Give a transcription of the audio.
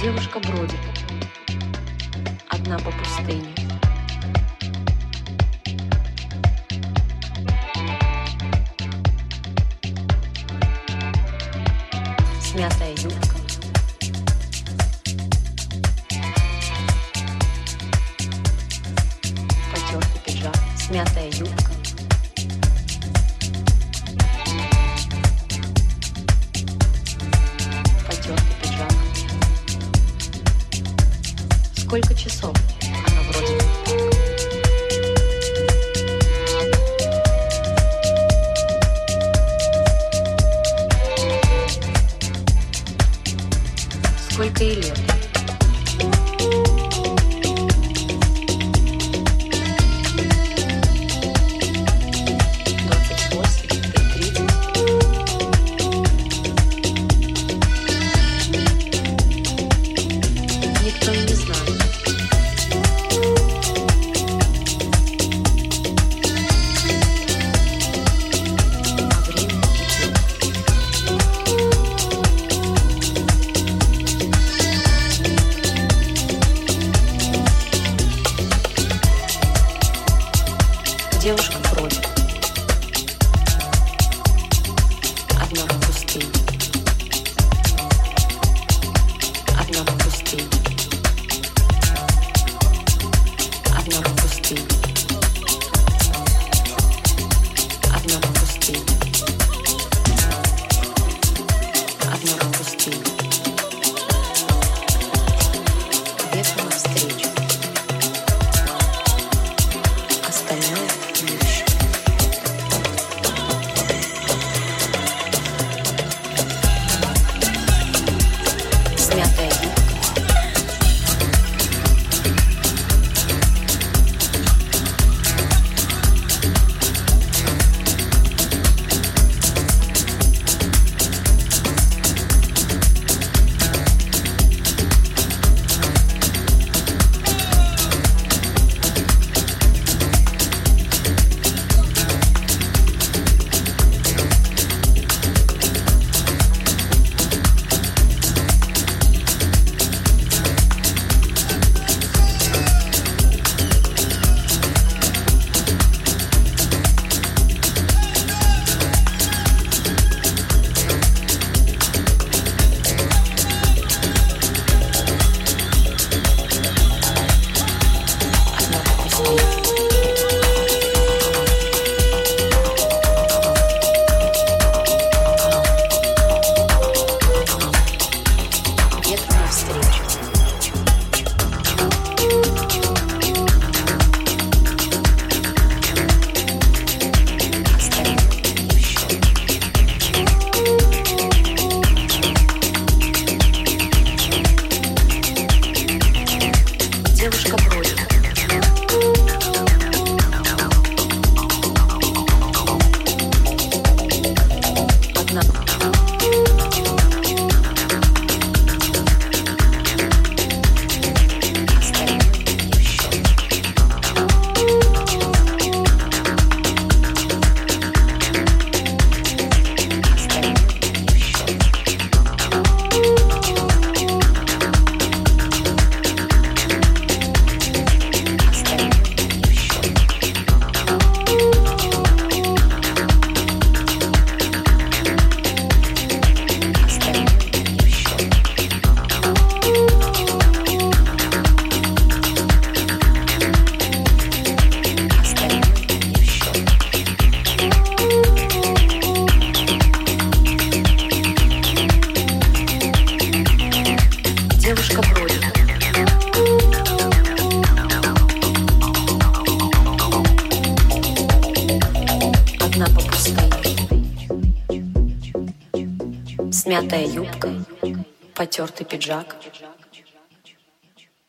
Девушка бродит, одна по пустыне. Смятая юбка. Потертый пиджак, смятая юбка. Сколько часов? Она вроде. Сколько ей лет? Девушка бродит. Одна в. Одна в пустыне. Одна в пустыне. Одна в пустыне. Девушка бродит. Одна по пустыне. Смятая юбка, потертый пиджак,